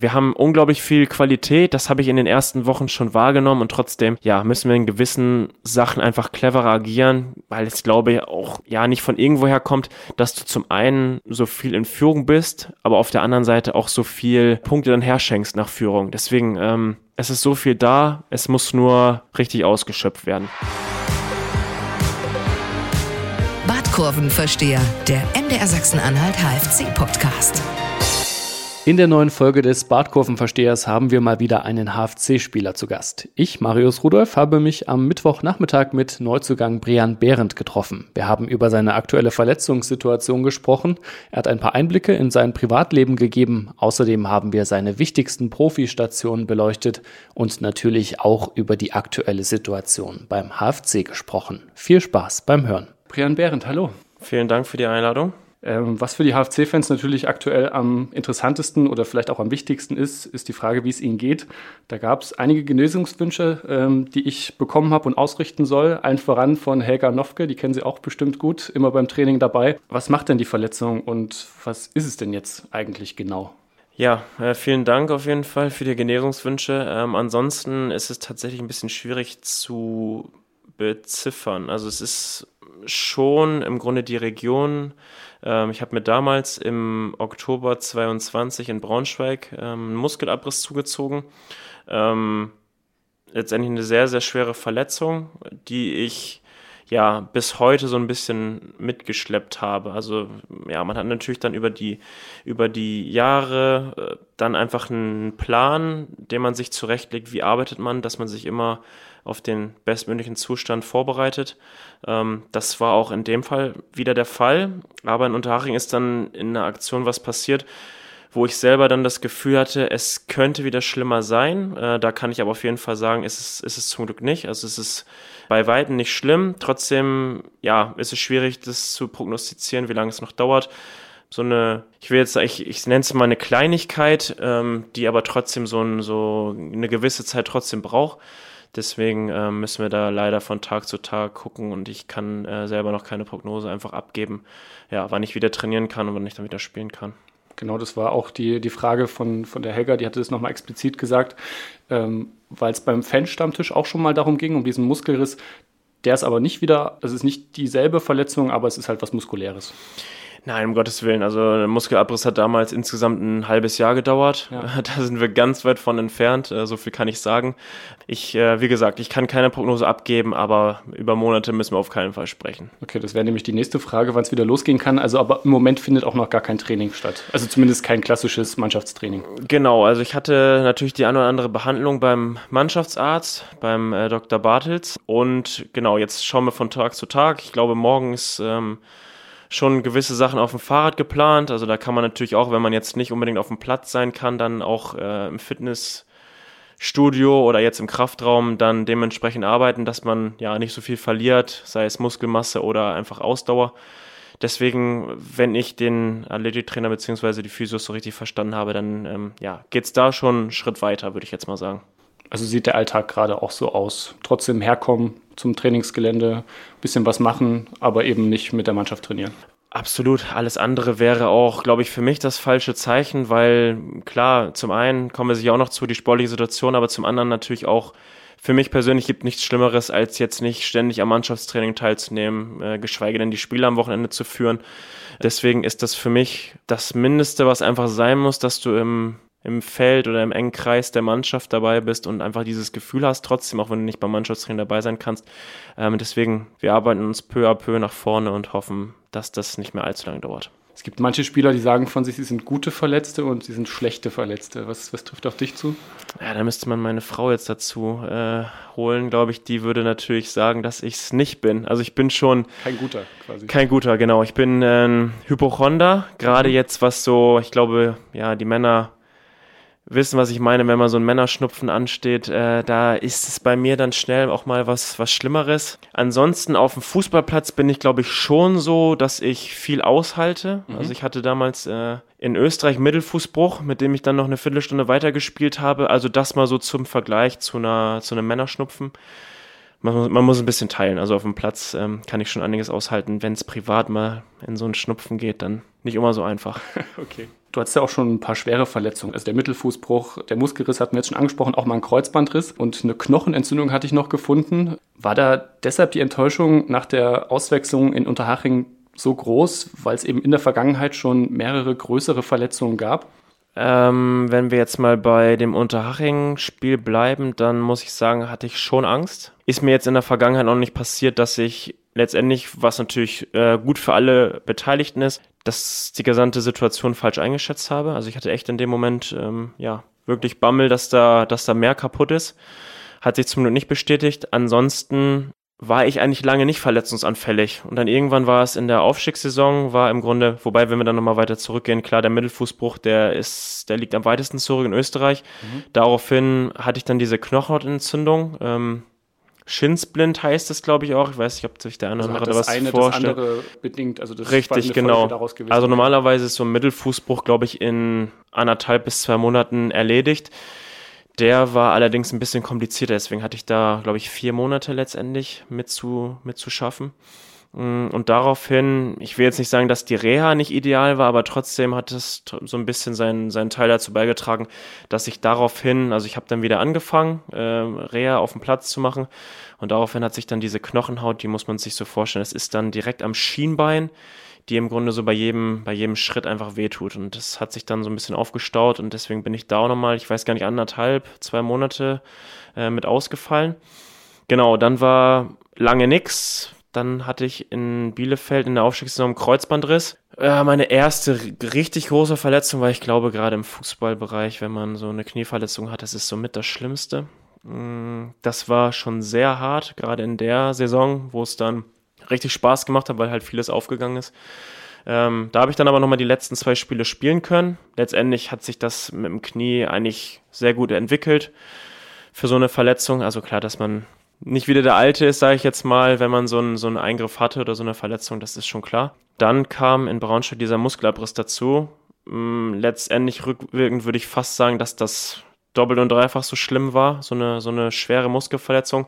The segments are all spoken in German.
Wir haben unglaublich viel Qualität, das habe ich in den ersten Wochen schon wahrgenommen und trotzdem, ja, müssen wir in gewissen Sachen einfach cleverer agieren, weil es glaube ich auch, ja, nicht von irgendwoher kommt, dass du zum einen so viel in Führung bist, aber auf der anderen Seite auch so viel Punkte dann herschenkst nach Führung. Deswegen, ähm, es ist so viel da, es muss nur richtig ausgeschöpft werden. Badkurvenversteher, der MDR Sachsen-Anhalt HFC-Podcast. In der neuen Folge des Badkurvenverstehers haben wir mal wieder einen HFC-Spieler zu Gast. Ich, Marius Rudolph, habe mich am Mittwochnachmittag mit Neuzugang Brian Behrendt getroffen. Wir haben über seine aktuelle Verletzungssituation gesprochen. Er hat ein paar Einblicke in sein Privatleben gegeben. Außerdem haben wir seine wichtigsten Profistationen beleuchtet und natürlich auch über die aktuelle Situation beim HFC gesprochen. Viel Spaß beim Hören. Brian Behrendt, hallo. Vielen Dank für die Einladung. Ähm, was für die HFC-Fans natürlich aktuell am interessantesten oder vielleicht auch am wichtigsten ist, ist die Frage, wie es ihnen geht. Da gab es einige Genesungswünsche, ähm, die ich bekommen habe und ausrichten soll. Allen voran von Helga Nofke, die kennen Sie auch bestimmt gut, immer beim Training dabei. Was macht denn die Verletzung und was ist es denn jetzt eigentlich genau? Ja, äh, vielen Dank auf jeden Fall für die Genesungswünsche. Ähm, ansonsten ist es tatsächlich ein bisschen schwierig zu beziffern. Also es ist schon im Grunde die Region. Ähm, ich habe mir damals im Oktober 22 in Braunschweig ähm, einen Muskelabriss zugezogen. Ähm, letztendlich eine sehr, sehr schwere Verletzung, die ich ja bis heute so ein bisschen mitgeschleppt habe. Also ja, man hat natürlich dann über die über die Jahre äh, dann einfach einen Plan, den man sich zurechtlegt, wie arbeitet man, dass man sich immer auf den bestmöglichen Zustand vorbereitet. Ähm, das war auch in dem Fall wieder der Fall. Aber in Unterhaching ist dann in einer Aktion was passiert, wo ich selber dann das Gefühl hatte, es könnte wieder schlimmer sein. Äh, da kann ich aber auf jeden Fall sagen, ist es, ist es zum Glück nicht. Also es ist bei Weitem nicht schlimm. Trotzdem, ja, ist es schwierig, das zu prognostizieren, wie lange es noch dauert so eine, ich will jetzt, ich, ich nenne es mal eine Kleinigkeit, ähm, die aber trotzdem so, ein, so eine gewisse Zeit trotzdem braucht. Deswegen äh, müssen wir da leider von Tag zu Tag gucken und ich kann äh, selber noch keine Prognose einfach abgeben, ja, wann ich wieder trainieren kann und wann ich dann wieder spielen kann. Genau, das war auch die, die Frage von, von der Helga, die hatte das nochmal explizit gesagt, ähm, weil es beim Fanstammtisch auch schon mal darum ging, um diesen Muskelriss. Der ist aber nicht wieder, es ist nicht dieselbe Verletzung, aber es ist halt was Muskuläres. Nein, um Gottes Willen. Also der Muskelabriss hat damals insgesamt ein halbes Jahr gedauert. Ja. Da sind wir ganz weit von entfernt. Äh, so viel kann ich sagen. Ich, äh, wie gesagt, ich kann keine Prognose abgeben, aber über Monate müssen wir auf keinen Fall sprechen. Okay, das wäre nämlich die nächste Frage, wann es wieder losgehen kann. Also aber im Moment findet auch noch gar kein Training statt. Also zumindest kein klassisches Mannschaftstraining. Genau, also ich hatte natürlich die eine oder andere Behandlung beim Mannschaftsarzt, beim äh, Dr. Bartels. Und genau, jetzt schauen wir von Tag zu Tag. Ich glaube, morgens ähm, schon gewisse Sachen auf dem Fahrrad geplant. Also da kann man natürlich auch, wenn man jetzt nicht unbedingt auf dem Platz sein kann, dann auch äh, im Fitnessstudio oder jetzt im Kraftraum dann dementsprechend arbeiten, dass man ja nicht so viel verliert, sei es Muskelmasse oder einfach Ausdauer. Deswegen, wenn ich den Athletiktrainer bzw. die Physios so richtig verstanden habe, dann ähm, ja, geht es da schon einen Schritt weiter, würde ich jetzt mal sagen. Also sieht der Alltag gerade auch so aus. Trotzdem herkommen zum Trainingsgelände, bisschen was machen, aber eben nicht mit der Mannschaft trainieren. Absolut. Alles andere wäre auch, glaube ich, für mich das falsche Zeichen, weil klar, zum einen kommen wir sich auch noch zu die sportliche Situation, aber zum anderen natürlich auch für mich persönlich gibt nichts Schlimmeres, als jetzt nicht ständig am Mannschaftstraining teilzunehmen, äh, geschweige denn die Spiele am Wochenende zu führen. Deswegen ist das für mich das Mindeste, was einfach sein muss, dass du im im Feld oder im engen Kreis der Mannschaft dabei bist und einfach dieses Gefühl hast, trotzdem, auch wenn du nicht beim Mannschaftstraining dabei sein kannst. Ähm, deswegen, wir arbeiten uns peu à peu nach vorne und hoffen, dass das nicht mehr allzu lange dauert. Es gibt manche Spieler, die sagen von sich, sie sind gute Verletzte und sie sind schlechte Verletzte. Was, was trifft auf dich zu? Ja, da müsste man meine Frau jetzt dazu äh, holen, glaube ich. Die würde natürlich sagen, dass ich es nicht bin. Also ich bin schon... Kein guter quasi. Kein guter, genau. Ich bin ein äh, Hypochonder. Gerade mhm. jetzt, was so, ich glaube, ja, die Männer wissen, was ich meine, wenn man so ein Männerschnupfen ansteht, äh, da ist es bei mir dann schnell auch mal was, was Schlimmeres. Ansonsten auf dem Fußballplatz bin ich, glaube ich, schon so, dass ich viel aushalte. Mhm. Also ich hatte damals äh, in Österreich Mittelfußbruch, mit dem ich dann noch eine Viertelstunde weitergespielt habe. Also das mal so zum Vergleich zu, einer, zu einem Männerschnupfen. Man muss, man muss ein bisschen teilen. Also auf dem Platz ähm, kann ich schon einiges aushalten. Wenn es privat mal in so einen Schnupfen geht, dann nicht immer so einfach. okay. Du hattest ja auch schon ein paar schwere Verletzungen. Also der Mittelfußbruch, der Muskelriss hatten wir jetzt schon angesprochen, auch mal ein Kreuzbandriss und eine Knochenentzündung hatte ich noch gefunden. War da deshalb die Enttäuschung nach der Auswechslung in Unterhaching so groß, weil es eben in der Vergangenheit schon mehrere größere Verletzungen gab? Ähm, wenn wir jetzt mal bei dem Unterhaching-Spiel bleiben, dann muss ich sagen, hatte ich schon Angst. Ist mir jetzt in der Vergangenheit noch nicht passiert, dass ich letztendlich, was natürlich äh, gut für alle Beteiligten ist, dass die gesamte Situation falsch eingeschätzt habe. Also ich hatte echt in dem Moment ähm, ja wirklich Bammel, dass da, dass da mehr kaputt ist. Hat sich zum Glück nicht bestätigt. Ansonsten war ich eigentlich lange nicht verletzungsanfällig. Und dann irgendwann war es in der Aufstiegssaison, war im Grunde, wobei, wenn wir dann nochmal weiter zurückgehen, klar, der Mittelfußbruch, der ist, der liegt am weitesten zurück in Österreich. Mhm. Daraufhin hatte ich dann diese Knochenentzündung. Ähm, Schinsblind heißt es, glaube ich, auch. Ich weiß nicht, ob sich der eine also oder andere was eine vorstellt. Das andere bedingt, also das Richtig, genau. Also normalerweise ist so ein Mittelfußbruch, glaube ich, in anderthalb bis zwei Monaten erledigt. Der war allerdings ein bisschen komplizierter, deswegen hatte ich da, glaube ich, vier Monate letztendlich mit zu, mit zu schaffen. Mm, und daraufhin, ich will jetzt nicht sagen, dass die Reha nicht ideal war, aber trotzdem hat es so ein bisschen seinen, seinen Teil dazu beigetragen, dass ich daraufhin, also ich habe dann wieder angefangen, äh, Reha auf dem Platz zu machen. Und daraufhin hat sich dann diese Knochenhaut, die muss man sich so vorstellen, es ist dann direkt am Schienbein die im Grunde so bei jedem, bei jedem Schritt einfach wehtut. Und das hat sich dann so ein bisschen aufgestaut und deswegen bin ich da auch nochmal, ich weiß gar nicht, anderthalb, zwei Monate äh, mit ausgefallen. Genau, dann war lange nix. Dann hatte ich in Bielefeld in der Aufstiegssaison Kreuzbandriss. Äh, meine erste richtig große Verletzung, weil ich glaube, gerade im Fußballbereich, wenn man so eine Knieverletzung hat, das ist somit das Schlimmste. Mm, das war schon sehr hart, gerade in der Saison, wo es dann richtig Spaß gemacht hat, weil halt vieles aufgegangen ist. Ähm, da habe ich dann aber nochmal die letzten zwei Spiele spielen können. Letztendlich hat sich das mit dem Knie eigentlich sehr gut entwickelt für so eine Verletzung. Also klar, dass man nicht wieder der Alte ist, sage ich jetzt mal, wenn man so einen, so einen Eingriff hatte oder so eine Verletzung, das ist schon klar. Dann kam in Braunschweig dieser Muskelabriss dazu. Mm, letztendlich rückwirkend würde ich fast sagen, dass das doppelt und dreifach so schlimm war, so eine, so eine schwere Muskelverletzung,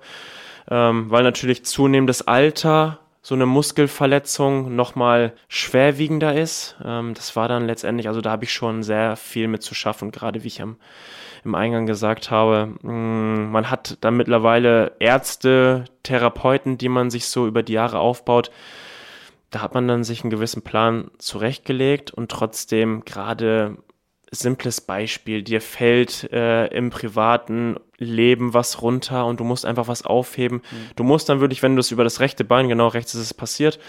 ähm, weil natürlich zunehmendes Alter so eine Muskelverletzung nochmal schwerwiegender ist. Ähm, das war dann letztendlich, also da habe ich schon sehr viel mit zu schaffen, gerade wie ich am, im Eingang gesagt habe. Mm, man hat dann mittlerweile Ärzte, Therapeuten, die man sich so über die Jahre aufbaut. Da hat man dann sich einen gewissen Plan zurechtgelegt und trotzdem gerade simples Beispiel, dir fällt äh, im privaten Leben was runter und du musst einfach was aufheben. Mhm. Du musst dann wirklich, wenn du es über das rechte Bein, genau rechts ist es passiert,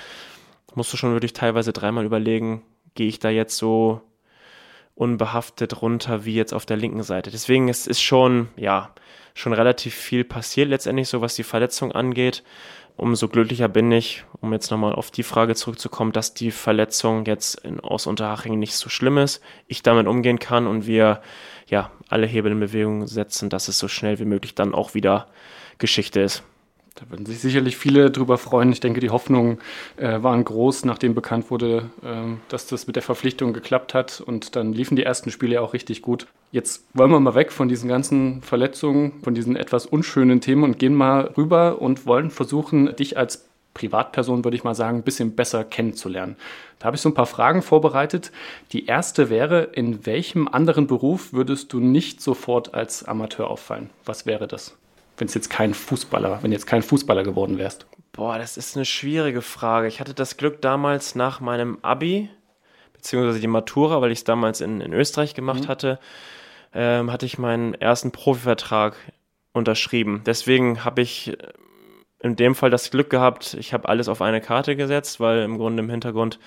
musst du schon wirklich teilweise dreimal überlegen, gehe ich da jetzt so unbehaftet runter wie jetzt auf der linken Seite. Deswegen ist es schon, ja, schon relativ viel passiert letztendlich, so was die Verletzung angeht umso glücklicher bin ich, um jetzt nochmal auf die Frage zurückzukommen, dass die Verletzung jetzt in, aus Unterhaching nicht so schlimm ist, ich damit umgehen kann und wir ja alle Hebel in Bewegung setzen, dass es so schnell wie möglich dann auch wieder Geschichte ist. Da würden sich sicherlich viele drüber freuen. Ich denke, die Hoffnungen äh, waren groß, nachdem bekannt wurde, äh, dass das mit der Verpflichtung geklappt hat. Und dann liefen die ersten Spiele auch richtig gut. Jetzt wollen wir mal weg von diesen ganzen Verletzungen, von diesen etwas unschönen Themen und gehen mal rüber und wollen versuchen, dich als Privatperson, würde ich mal sagen, ein bisschen besser kennenzulernen. Da habe ich so ein paar Fragen vorbereitet. Die erste wäre, in welchem anderen Beruf würdest du nicht sofort als Amateur auffallen? Was wäre das? Wenn es jetzt kein Fußballer, wenn jetzt kein Fußballer geworden wärst? Boah, das ist eine schwierige Frage. Ich hatte das Glück damals nach meinem Abi, beziehungsweise die Matura, weil ich es damals in, in Österreich gemacht mhm. hatte, ähm, hatte ich meinen ersten Profivertrag unterschrieben. Deswegen habe ich äh, in dem Fall das Glück gehabt, ich habe alles auf eine Karte gesetzt, weil im Grunde im Hintergrund,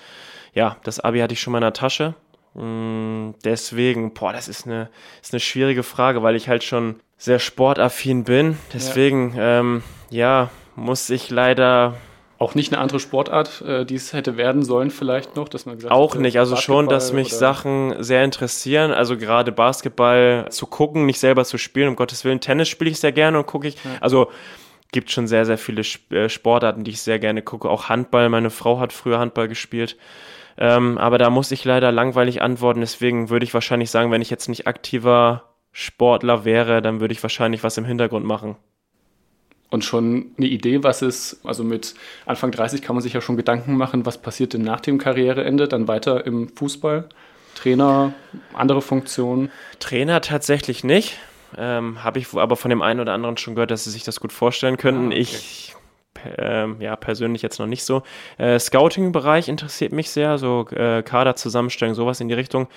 ja, das Abi hatte ich schon mal in der Tasche. Mm, deswegen, boah, das ist eine, ist eine schwierige Frage, weil ich halt schon sehr sportaffin bin. Deswegen, ja, ähm, ja muss ich leider auch nicht eine andere Sportart, äh, die es hätte werden sollen, vielleicht noch, dass man gesagt Auch nicht, also schon, dass mich oder? Sachen sehr interessieren. Also gerade Basketball zu gucken, nicht selber zu spielen, um Gottes Willen. Tennis spiele ich sehr gerne und gucke ich. Ja. Also gibt schon sehr, sehr viele äh, Sportarten, die ich sehr gerne gucke. Auch Handball. Meine Frau hat früher Handball gespielt. Ähm, aber da muss ich leider langweilig antworten. Deswegen würde ich wahrscheinlich sagen, wenn ich jetzt nicht aktiver Sportler wäre, dann würde ich wahrscheinlich was im Hintergrund machen. Und schon eine Idee, was ist, also mit Anfang 30 kann man sich ja schon Gedanken machen, was passiert denn nach dem Karriereende, dann weiter im Fußball? Trainer, andere Funktionen? Trainer tatsächlich nicht. Ähm, Habe ich aber von dem einen oder anderen schon gehört, dass sie sich das gut vorstellen könnten. Ah, okay. Ich ähm, ja, persönlich jetzt noch nicht so. Äh, Scouting-Bereich interessiert mich sehr, so äh, Kaderzusammenstellung, sowas in die Richtung.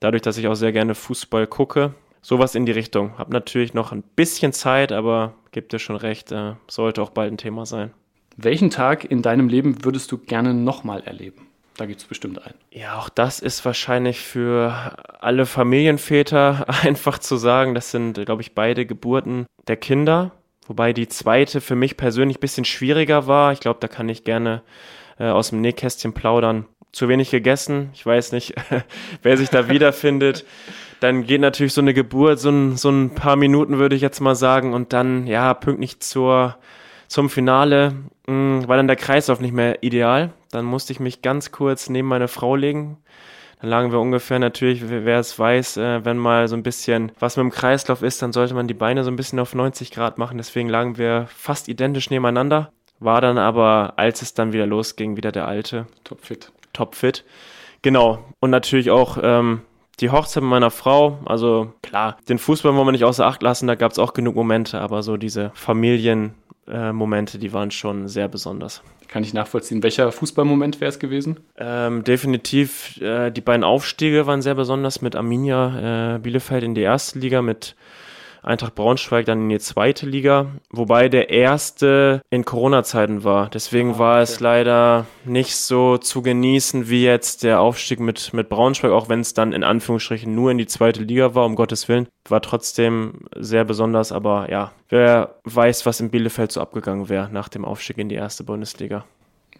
Dadurch, dass ich auch sehr gerne Fußball gucke, sowas in die Richtung. Hab natürlich noch ein bisschen Zeit, aber gibt dir schon recht, äh, sollte auch bald ein Thema sein. Welchen Tag in deinem Leben würdest du gerne nochmal erleben? Da gibt es bestimmt einen. Ja, auch das ist wahrscheinlich für alle Familienväter einfach zu sagen. Das sind, glaube ich, beide Geburten der Kinder. Wobei die zweite für mich persönlich ein bisschen schwieriger war. Ich glaube, da kann ich gerne äh, aus dem Nähkästchen plaudern. Zu wenig gegessen. Ich weiß nicht, wer sich da wiederfindet. Dann geht natürlich so eine Geburt, so ein, so ein paar Minuten, würde ich jetzt mal sagen. Und dann, ja, pünktlich zur, zum Finale mh, mm, war dann der Kreislauf nicht mehr ideal. Dann musste ich mich ganz kurz neben meine Frau legen. Dann lagen wir ungefähr natürlich, wer es weiß, äh, wenn mal so ein bisschen was mit dem Kreislauf ist, dann sollte man die Beine so ein bisschen auf 90 Grad machen. Deswegen lagen wir fast identisch nebeneinander. War dann aber, als es dann wieder losging, wieder der alte. Topfit. Topfit. Genau. Und natürlich auch ähm, die Hochzeit mit meiner Frau. Also klar, den Fußball wollen wir nicht außer Acht lassen, da gab es auch genug Momente, aber so diese Familienmomente, äh, die waren schon sehr besonders. Kann ich nachvollziehen. Welcher Fußballmoment wäre es gewesen? Ähm, definitiv äh, die beiden Aufstiege waren sehr besonders mit Arminia äh, Bielefeld in die erste Liga, mit Eintracht Braunschweig dann in die zweite Liga, wobei der erste in Corona-Zeiten war. Deswegen oh, war es leider nicht so zu genießen wie jetzt der Aufstieg mit, mit Braunschweig, auch wenn es dann in Anführungsstrichen nur in die zweite Liga war, um Gottes Willen. War trotzdem sehr besonders, aber ja, wer weiß, was in Bielefeld so abgegangen wäre nach dem Aufstieg in die erste Bundesliga.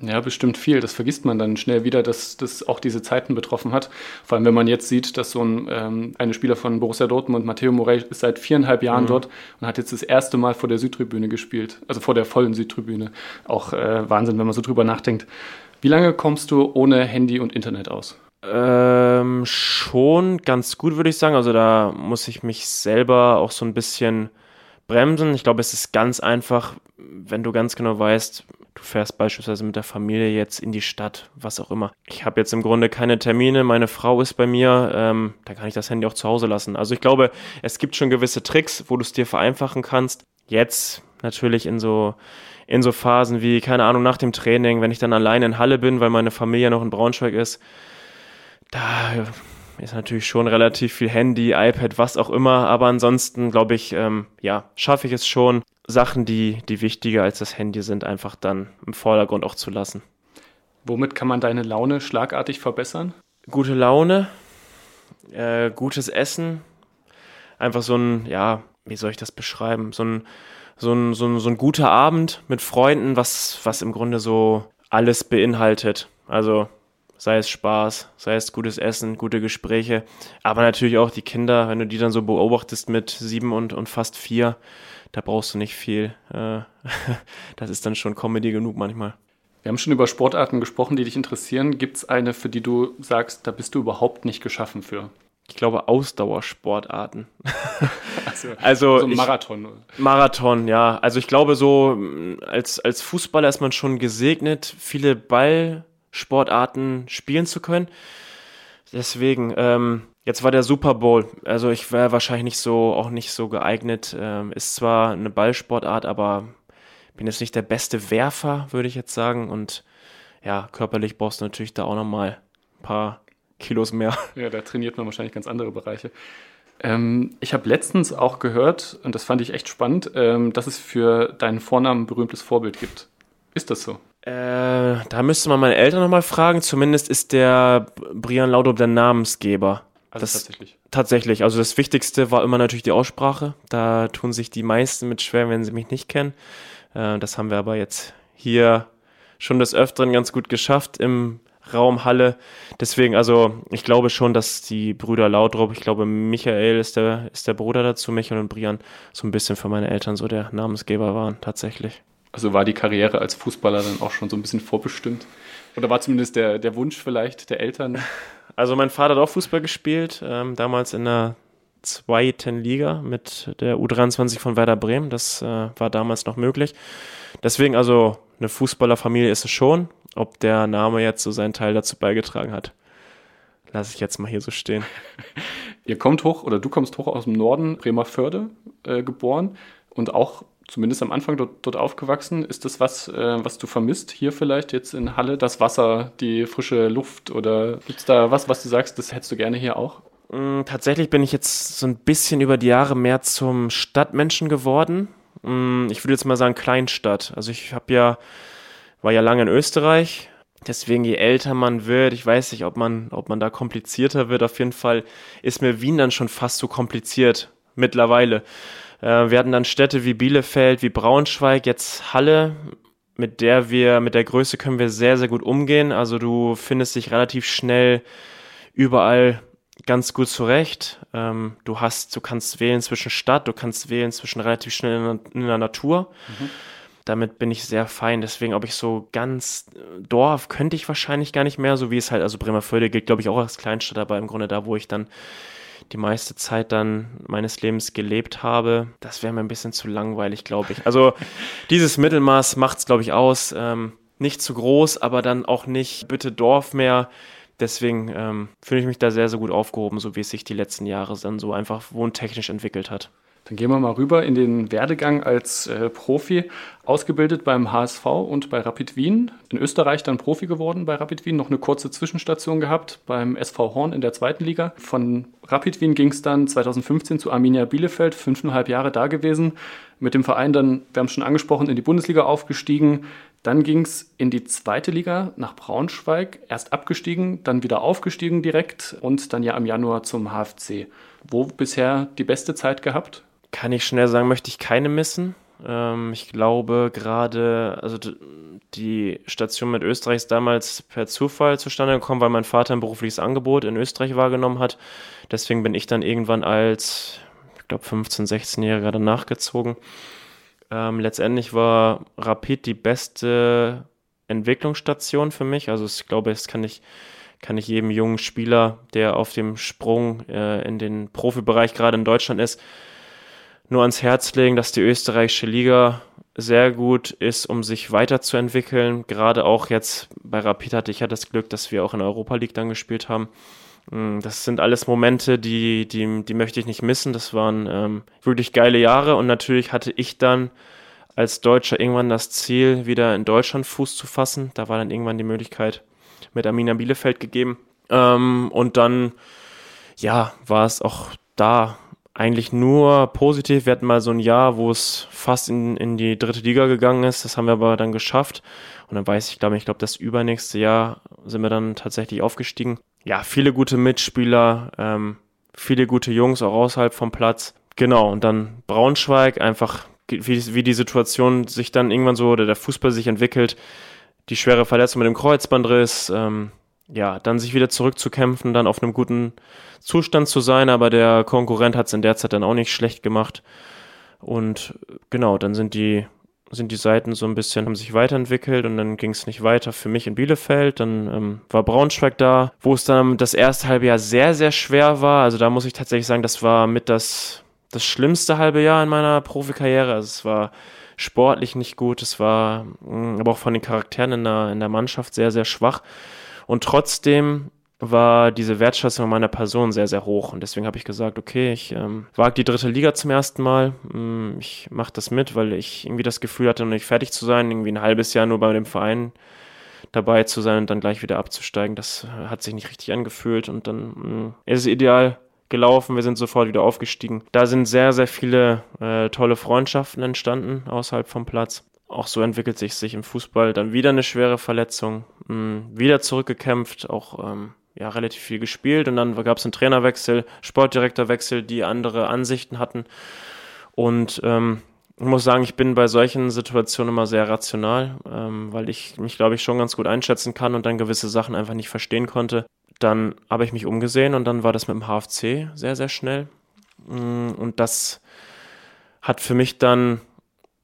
Ja, bestimmt viel. Das vergisst man dann schnell wieder, dass das auch diese Zeiten betroffen hat. Vor allem, wenn man jetzt sieht, dass so ein ähm, eine Spieler von Borussia Dortmund, Matteo Morey, ist seit viereinhalb Jahren mhm. dort und hat jetzt das erste Mal vor der Südtribüne gespielt. Also vor der vollen Südtribüne. Auch äh, Wahnsinn, wenn man so drüber nachdenkt. Wie lange kommst du ohne Handy und Internet aus? Ähm, schon ganz gut, würde ich sagen. Also da muss ich mich selber auch so ein bisschen bremsen. Ich glaube, es ist ganz einfach, wenn du ganz genau weißt, du fährst beispielsweise mit der Familie jetzt in die Stadt, was auch immer. Ich habe jetzt im Grunde keine Termine, meine Frau ist bei mir, ähm, da kann ich das Handy auch zu Hause lassen. Also ich glaube, es gibt schon gewisse Tricks, wo du es dir vereinfachen kannst. Jetzt natürlich in so in so Phasen wie, keine Ahnung, nach dem Training, wenn ich dann alleine in Halle bin, weil meine Familie noch in Braunschweig ist, da ist natürlich schon relativ viel Handy, iPad, was auch immer, aber ansonsten glaube ich, ähm, ja, schaffe ich es schon, Sachen, die, die wichtiger als das Handy sind, einfach dann im Vordergrund auch zu lassen. Womit kann man deine Laune schlagartig verbessern? Gute Laune, äh, gutes Essen, einfach so ein, ja, wie soll ich das beschreiben? So ein, so ein, so ein, so ein guter Abend mit Freunden, was, was im Grunde so alles beinhaltet. Also sei es Spaß, sei es gutes Essen, gute Gespräche, aber natürlich auch die Kinder, wenn du die dann so beobachtest mit sieben und, und fast vier, da brauchst du nicht viel. Äh, das ist dann schon Comedy genug manchmal. Wir haben schon über Sportarten gesprochen, die dich interessieren. Gibt es eine, für die du sagst, da bist du überhaupt nicht geschaffen für? Ich glaube Ausdauersportarten. also, also so Marathon. Ich, Marathon, ja. Also ich glaube so als als Fußballer ist man schon gesegnet, viele Ballsportarten spielen zu können. Deswegen ähm, Jetzt war der Super Bowl, also ich wäre wahrscheinlich nicht so, auch nicht so geeignet. Ähm, ist zwar eine Ballsportart, aber bin jetzt nicht der beste Werfer, würde ich jetzt sagen. Und ja, körperlich brauchst du natürlich da auch nochmal ein paar Kilos mehr. Ja, da trainiert man wahrscheinlich ganz andere Bereiche. Ähm, ich habe letztens auch gehört, und das fand ich echt spannend, ähm, dass es für deinen Vornamen ein berühmtes Vorbild gibt. Ist das so? Äh, da müsste man meine Eltern nochmal fragen. Zumindest ist der Brian Laudrup der Namensgeber. Also das, tatsächlich. Tatsächlich. Also das Wichtigste war immer natürlich die Aussprache. Da tun sich die meisten mit schwer, wenn sie mich nicht kennen. Äh, das haben wir aber jetzt hier schon des Öfteren ganz gut geschafft im Raum Halle. Deswegen, also ich glaube schon, dass die Brüder Laudrup, ich glaube Michael ist der, ist der Bruder dazu, Michael und Brian, so ein bisschen für meine Eltern so der Namensgeber waren, tatsächlich. Also war die Karriere als Fußballer dann auch schon so ein bisschen vorbestimmt? Oder war zumindest der, der Wunsch vielleicht der Eltern? Also mein Vater hat auch Fußball gespielt, ähm, damals in der zweiten Liga mit der U23 von Werder Bremen. Das äh, war damals noch möglich. Deswegen also eine Fußballerfamilie ist es schon. Ob der Name jetzt so seinen Teil dazu beigetragen hat, lasse ich jetzt mal hier so stehen. Ihr kommt hoch oder du kommst hoch aus dem Norden, Bremerförde äh, geboren und auch zumindest am Anfang dort, dort aufgewachsen. Ist das was, äh, was du vermisst hier vielleicht jetzt in Halle? Das Wasser, die frische Luft oder gibt es da was, was du sagst, das hättest du gerne hier auch? Mm, tatsächlich bin ich jetzt so ein bisschen über die Jahre mehr zum Stadtmenschen geworden. Mm, ich würde jetzt mal sagen Kleinstadt. Also ich habe ja, war ja lange in Österreich. Deswegen, je älter man wird, ich weiß nicht, ob man, ob man da komplizierter wird. Auf jeden Fall ist mir Wien dann schon fast so kompliziert mittlerweile. Äh, wir hatten dann Städte wie Bielefeld, wie Braunschweig, jetzt Halle, mit der wir, mit der Größe können wir sehr, sehr gut umgehen. Also du findest dich relativ schnell überall ganz gut zurecht. Ähm, du hast, du kannst wählen zwischen Stadt, du kannst wählen zwischen relativ schnell in, in der Natur. Mhm. Damit bin ich sehr fein. Deswegen, ob ich so ganz äh, Dorf könnte ich wahrscheinlich gar nicht mehr, so wie es halt, also Bremerförde gilt, glaube ich, auch als Kleinstadt, aber im Grunde da, wo ich dann die meiste Zeit dann meines Lebens gelebt habe, das wäre mir ein bisschen zu langweilig, glaube ich. Also dieses Mittelmaß macht es, glaube ich, aus. Ähm, nicht zu groß, aber dann auch nicht bitte Dorf mehr. Deswegen ähm, fühle ich mich da sehr, sehr gut aufgehoben, so wie es sich die letzten Jahre dann so einfach wohntechnisch entwickelt hat. Dann gehen wir mal rüber in den Werdegang als äh, Profi. Ausgebildet beim HSV und bei Rapid Wien. In Österreich dann Profi geworden bei Rapid Wien. Noch eine kurze Zwischenstation gehabt beim SV Horn in der zweiten Liga. Von Rapid Wien ging es dann 2015 zu Arminia Bielefeld. Fünfeinhalb Jahre da gewesen. Mit dem Verein dann, wir haben es schon angesprochen, in die Bundesliga aufgestiegen. Dann ging es in die zweite Liga nach Braunschweig. Erst abgestiegen, dann wieder aufgestiegen direkt und dann ja im Januar zum HFC. Wo bisher die beste Zeit gehabt? Kann ich schnell sagen, möchte ich keine missen. Ähm, ich glaube gerade, also die Station mit Österreich ist damals per Zufall zustande gekommen, weil mein Vater ein berufliches Angebot in Österreich wahrgenommen hat. Deswegen bin ich dann irgendwann als, ich glaube, 15-, 16-Jähriger danach gezogen. Ähm, letztendlich war Rapid die beste Entwicklungsstation für mich. Also ich glaube, das kann ich, kann ich jedem jungen Spieler, der auf dem Sprung äh, in den Profibereich gerade in Deutschland ist, nur ans Herz legen, dass die österreichische Liga sehr gut ist, um sich weiterzuentwickeln. Gerade auch jetzt bei Rapid hatte ich ja das Glück, dass wir auch in der Europa League dann gespielt haben. Mm, das sind alles Momente, die, die, die möchte ich nicht missen. Das waren ähm, wirklich geile Jahre und natürlich hatte ich dann als Deutscher irgendwann das Ziel, wieder in Deutschland Fuß zu fassen. Da war dann irgendwann die Möglichkeit mit Amina Bielefeld gegeben. Ähm, und dann, ja, war es auch da eigentlich nur positiv. Wir hatten mal so ein Jahr, wo es fast in, in die dritte Liga gegangen ist. Das haben wir aber dann geschafft. Und dann weiß ich, glaube ich, glaube, das übernächste Jahr sind wir dann tatsächlich aufgestiegen. Ja, viele gute Mitspieler, ähm, viele gute Jungs auch außerhalb vom Platz. Genau, und dann Braunschweig, einfach wie, wie die Situation sich dann irgendwann so oder der Fußball sich entwickelt. Die schwere Verletzung mit dem Kreuzbandriss, ähm, ja, dann sich wieder zurückzukämpfen, dann auf einem guten Zustand zu sein, aber der Konkurrent hat es in der Zeit dann auch nicht schlecht gemacht. Und genau, dann sind die, sind die Seiten so ein bisschen, haben sich weiterentwickelt und dann ging es nicht weiter für mich in Bielefeld. Dann ähm, war Braunschweig da, wo es dann das erste halbe Jahr sehr, sehr schwer war. Also da muss ich tatsächlich sagen, das war mit das, das schlimmste halbe Jahr in meiner Profikarriere. Also es war sportlich nicht gut, es war mm, aber auch von den Charakteren in der, in der Mannschaft sehr, sehr schwach. Und trotzdem war diese Wertschätzung meiner Person sehr, sehr hoch. Und deswegen habe ich gesagt, okay, ich ähm, wage die dritte Liga zum ersten Mal. Mm, ich mache das mit, weil ich irgendwie das Gefühl hatte, noch nicht fertig zu sein, irgendwie ein halbes Jahr nur bei dem Verein dabei zu sein und dann gleich wieder abzusteigen. Das hat sich nicht richtig angefühlt und dann mh, mm, ist es ideal gelaufen. Wir sind sofort wieder aufgestiegen. Da sind sehr, sehr viele äh, tolle Freundschaften entstanden außerhalb vom Platz auch so entwickelt sich sich im Fußball. Dann wieder eine schwere Verletzung, mh, hm, wieder zurückgekämpft, auch ähm, ja relativ viel gespielt und dann gab es einen Trainerwechsel, Sportdirektorwechsel, die andere Ansichten hatten. Und ähm, ich muss sagen, ich bin bei solchen Situationen immer sehr rational, ähm, weil ich mich, glaube ich, schon ganz gut einschätzen kann und dann gewisse Sachen einfach nicht verstehen konnte. Dann habe ich mich umgesehen und dann war das mit dem HFC sehr, sehr schnell. Hm, und das hat für mich dann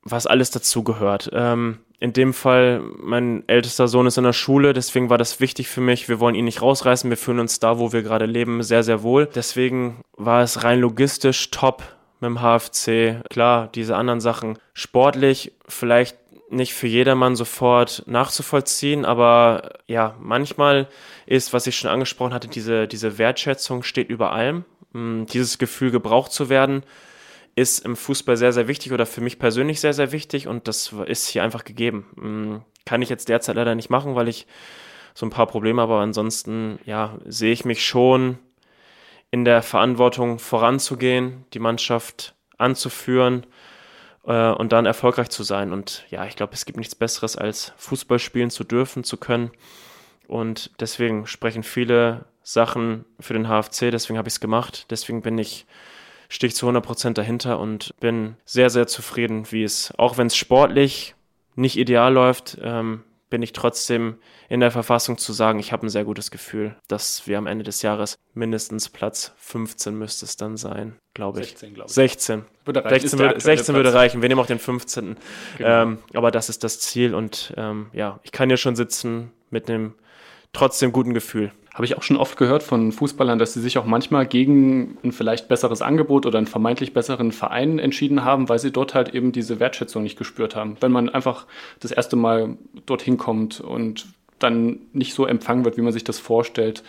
was alles dazu gehört. Ähm, in dem Fall, mein ältester Sohn ist in der Schule, deswegen war das wichtig für mich. Wir wollen ihn nicht rausreißen, wir fühlen uns da, wo wir gerade leben, sehr, sehr wohl. Deswegen war es rein logistisch top mit dem HFC. Klar, diese anderen Sachen sportlich vielleicht nicht für jedermann sofort nachzuvollziehen, aber ja, manchmal ist, was ich schon angesprochen hatte, diese, diese Wertschätzung steht über allem. Mm, dieses Gefühl, gebraucht zu werden, ist im Fußball sehr, sehr wichtig oder für mich persönlich sehr, sehr wichtig und das ist hier einfach gegeben. Mm, kann ich jetzt derzeit leider nicht machen, weil ich so ein paar Probleme habe, aber ansonsten, ja, sehe ich mich schon in der Verantwortung voranzugehen, die Mannschaft anzuführen äh, und dann erfolgreich zu sein. Und ja, ich glaube, es gibt nichts Besseres, als Fußball spielen zu dürfen, zu können. Und deswegen sprechen viele Sachen für den HFC, deswegen habe ich es gemacht. Deswegen bin ich stehe ich zu 100% dahinter und bin sehr, sehr zufrieden, wie es, auch wenn es sportlich nicht ideal läuft, ähm, bin ich trotzdem in der Verfassung zu sagen, ich habe ein sehr gutes Gefühl, dass wir am Ende des Jahres mindestens Platz 15 müsste es dann sein, glaube ich. 16, glaube ich. 16. Würde reichen, 16, würde, 16 würde reichen. Wir nehmen auch den 15. Genau. Ähm, aber das ist das Ziel und ähm, ja, ich kann hier schon sitzen mit einem trotzdem guten Gefühl. Habe ich auch schon oft gehört von Fußballern, dass sie sich auch manchmal gegen ein vielleicht besseres Angebot oder einen vermeintlich besseren Verein entschieden haben, weil sie dort halt eben diese Wertschätzung nicht gespürt haben. Wenn man einfach das erste Mal dorthin kommt und dann nicht so empfangen wird, wie man sich das vorstellt.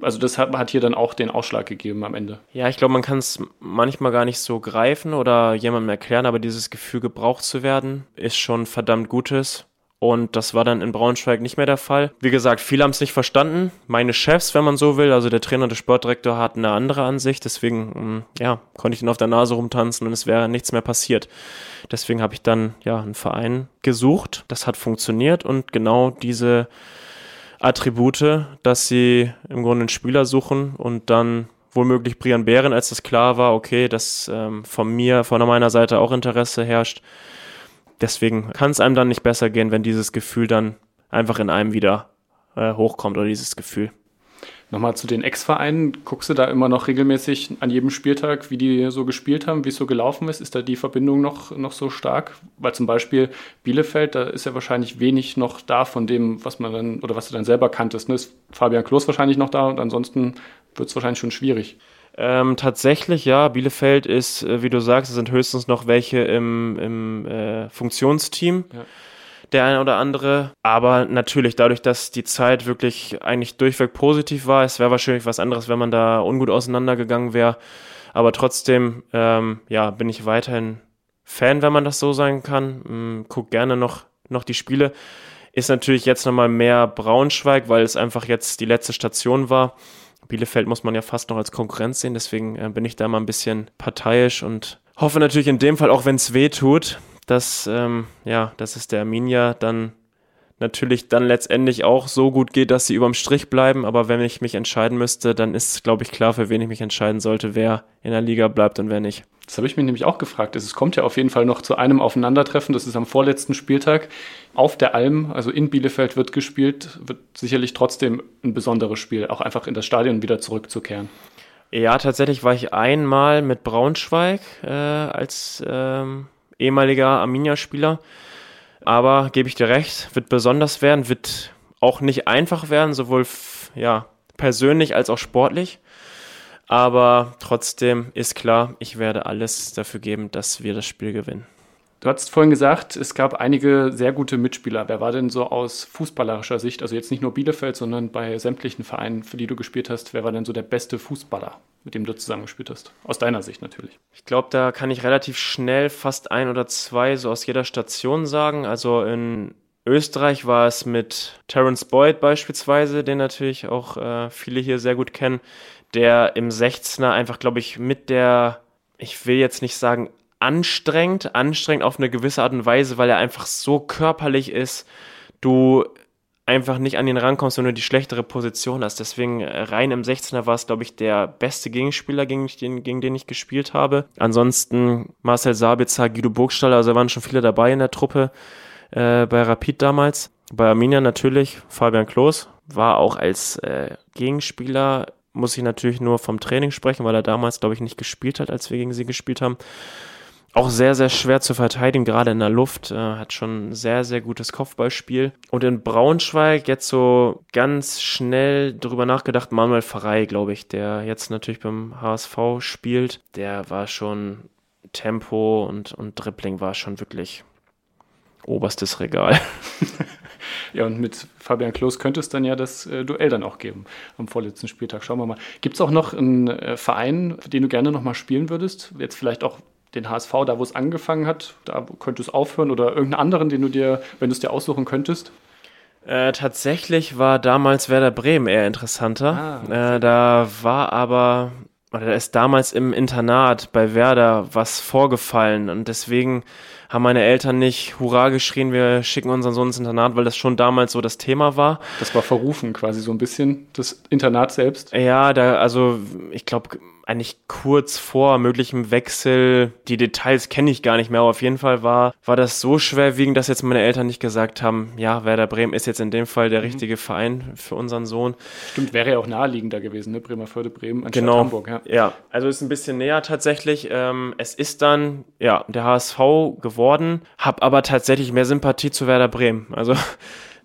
Also das hat, hat hier dann auch den Ausschlag gegeben am Ende. Ja, ich glaube, man kann es manchmal gar nicht so greifen oder jemandem erklären, aber dieses Gefühl, gebraucht zu werden, ist schon verdammt Gutes. Und das war dann in Braunschweig nicht mehr der Fall. Wie gesagt, viele haben es nicht verstanden. Meine Chefs, wenn man so will, also der Trainer und der Sportdirektor hatten eine andere Ansicht. Deswegen, mm, ja, konnte ich ihn auf der Nase rumtanzen und es wäre nichts mehr passiert. Deswegen habe ich dann, ja, einen Verein gesucht. Das hat funktioniert und genau diese Attribute, dass sie im Grunde einen Spieler suchen und dann womöglich Brian Bären, als das klar war, okay, dass ähm, von mir, von meiner Seite auch Interesse herrscht, deswegen kann es einem dann nicht besser gehen, wenn dieses Gefühl dann einfach in einem wieder äh, hochkommt oder dieses Gefühl. Nochmal zu den Ex-Vereinen. Guckst du da immer noch regelmäßig an jedem Spieltag, wie die so gespielt haben, wie es so gelaufen ist? Ist da die Verbindung noch, noch so stark? Weil zum Beispiel Bielefeld, da ist ja wahrscheinlich wenig noch da von dem, was man dann oder was du dann selber kanntest. Ne? Ist Fabian Klos wahrscheinlich noch da und ansonsten wird es wahrscheinlich schon schwierig. Ähm, tatsächlich, ja. Bielefeld ist, äh, wie du sagst, es sind höchstens noch welche im, im äh, Funktionsteam. Ja. Der eine oder andere. Aber natürlich, dadurch, dass die Zeit wirklich eigentlich durchweg positiv war, es wäre wahrscheinlich was anderes, wenn man da ungut auseinandergegangen wäre. Aber trotzdem, ähm, ja, bin ich weiterhin Fan, wenn man das so sagen kann. Ähm, guck gerne noch, noch die Spiele. Ist natürlich jetzt nochmal mehr Braunschweig, weil es einfach jetzt die letzte Station war. Bielefeld muss man ja fast noch als Konkurrenz sehen, deswegen äh, bin ich da mal ein bisschen parteiisch und hoffe natürlich in dem Fall, auch wenn es weh tut, dass, ähm, ja, dass es der Arminia dann natürlich dann letztendlich auch so gut geht, dass sie überm Strich bleiben. Aber wenn ich mich entscheiden müsste, dann ist, glaube ich, klar, für wen ich mich entscheiden sollte, wer in der Liga bleibt und wer nicht. Das habe ich mich nämlich auch gefragt. Es kommt ja auf jeden Fall noch zu einem Aufeinandertreffen. Das ist am vorletzten Spieltag auf der Alm, also in Bielefeld wird gespielt. Wird sicherlich trotzdem ein besonderes Spiel, auch einfach in das Stadion wieder zurückzukehren. Ja, tatsächlich war ich einmal mit Braunschweig äh, als ähm, ehemaliger Arminia-Spieler. Aber gebe ich dir recht, wird besonders werden, wird auch nicht einfach werden, sowohl ja, persönlich als auch sportlich. Aber trotzdem ist klar, ich werde alles dafür geben, dass wir das Spiel gewinnen. Du hast vorhin gesagt, es gab einige sehr gute Mitspieler. Wer war denn so aus fußballerischer Sicht, also jetzt nicht nur Bielefeld, sondern bei sämtlichen Vereinen, für die du gespielt hast, wer war denn so der beste Fußballer, mit dem du zusammengespielt hast? Aus deiner Sicht natürlich. Ich glaube, da kann ich relativ schnell fast ein oder zwei so aus jeder Station sagen. Also in Österreich war es mit Terence Boyd beispielsweise, den natürlich auch äh, viele hier sehr gut kennen, der im 16er einfach, glaube ich, mit der, ich will jetzt nicht sagen anstrengend, anstrengend auf eine gewisse Art und Weise, weil er einfach so körperlich ist, du einfach nicht an ihn rankommst, wenn du die schlechtere Position hast. Deswegen äh, rein im 16er war es, glaube ich, der beste Gegenspieler, gegen den, gegen den ich gespielt habe. Ansonsten Marcel Sabitzer, Guido Burgstaller, also da waren schon viele dabei in der Truppe äh, bei Rapid damals. Bei Arminia natürlich Fabian Klos, war auch als äh, Gegenspieler, muss ich natürlich nur vom Training sprechen, weil er damals, glaube ich, nicht gespielt hat, als wir gegen sie gespielt haben auch sehr, sehr schwer zu verteidigen, gerade in der Luft. Äh, hat schon ein sehr, sehr gutes Kopfballspiel. Und in Braunschweig jetzt so ganz schnell drüber nachgedacht, Manuel Ferrei, glaube ich, der jetzt natürlich beim HSV spielt. Der war schon Tempo und, und Dribbling war schon wirklich oberstes Regal. ja, und mit Fabian Klos könnte es dann ja das äh, Duell dann auch geben am vorletzten Spieltag. Schauen wir mal. Gibt es auch noch einen äh, Verein, den du gerne nochmal spielen würdest? Jetzt vielleicht auch den HSV, da wo es angefangen hat, da könnte es aufhören oder irgendeinen anderen, den du dir, wenn du es dir aussuchen könntest? Äh, tatsächlich war damals Werder Bremen eher interessanter. Ah, äh, da war aber, oder da ist damals im Internat bei Werder was vorgefallen und deswegen haben meine Eltern nicht Hurra geschrien, wir schicken unseren Sohn ins Internat, weil das schon damals so das Thema war. Das war verrufen quasi so ein bisschen, das Internat selbst. Ja, da, also ich glaube, eigentlich kurz vor möglichem Wechsel. Die Details kenne ich gar nicht mehr, aber auf jeden Fall war, war das so schwerwiegend, dass jetzt meine Eltern nicht gesagt haben, ja, Werder Bremen ist jetzt in dem Fall der mhm. richtige Verein für unseren Sohn. Stimmt, wäre ja auch naheliegender gewesen, ne? Bremerförde, Bremen anstatt genau. Hamburg. Ja. ja, also ist ein bisschen näher tatsächlich. Ähm, es ist dann, ja, der HSV geworden, habe aber tatsächlich mehr Sympathie zu Werder Bremen. Also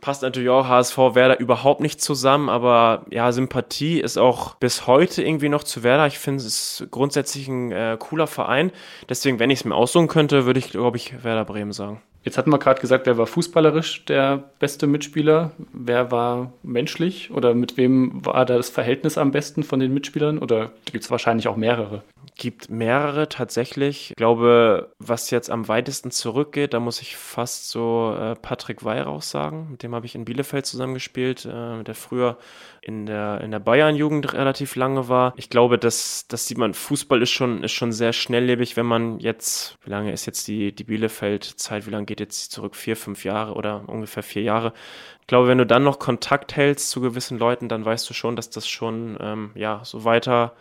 passt natürlich auch HSV Werder überhaupt nicht zusammen, aber ja, Sympathie ist auch bis heute irgendwie noch zu Werder. Ich finde, es grundsätzlich ein äh, cooler Verein. Deswegen, wenn ich es mir aussuchen könnte, würde ich, glaube ich, Werder Bremen sagen. Jetzt hatten wir gerade gesagt, wer war fußballerisch der beste Mitspieler? Wer war menschlich? Oder mit wem war da das Verhältnis am besten von den Mitspielern? Oder gibt es wahrscheinlich auch mehrere? Gibt mehrere tatsächlich. Ich glaube, was jetzt am weitesten zurückgeht, da muss ich fast so äh, Patrick Weihrauch sagen. Mit dem habe ich in Bielefeld zusammengespielt, äh, der früher in der, in der Bayern-Jugend relativ lange war. Ich glaube, das, das sieht man, Fußball ist schon, ist schon sehr schnelllebig, wenn man jetzt, wie lange ist jetzt die, die Bielefeld-Zeit, wie lange geht jetzt zurück? Vier, fünf Jahre oder ungefähr vier Jahre. Ich glaube, wenn du dann noch Kontakt hältst zu gewissen Leuten, dann weißt du schon, dass das schon, ähm, ja, so weiter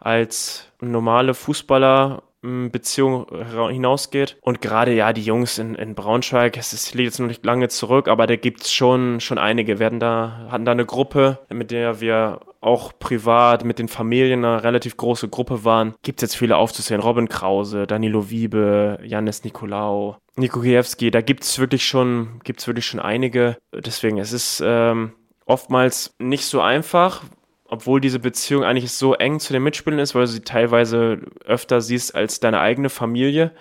als normale Fußballer Beziehung hinausgeht. Und gerade ja, die Jungs in, in Braunschweig, es ist, liegt jetzt noch nicht lange zurück, aber da gibt's schon, schon einige. Wir hatten da, hatten da eine Gruppe, mit der wir auch privat mit den Familien eine relativ große Gruppe waren. Gibt's jetzt viele aufzusehen. Robin Krause, Danilo Wiebe, Janis Nikolaou, Niko Kiewski, da gibt's wirklich schon, gibt's wirklich schon einige. Deswegen, es ist ähm, oftmals nicht so einfach, obwohl diese Beziehung eigentlich so eng zu den Mitspielern ist, weil du sie teilweise öfter siehst als deine eigene Familie.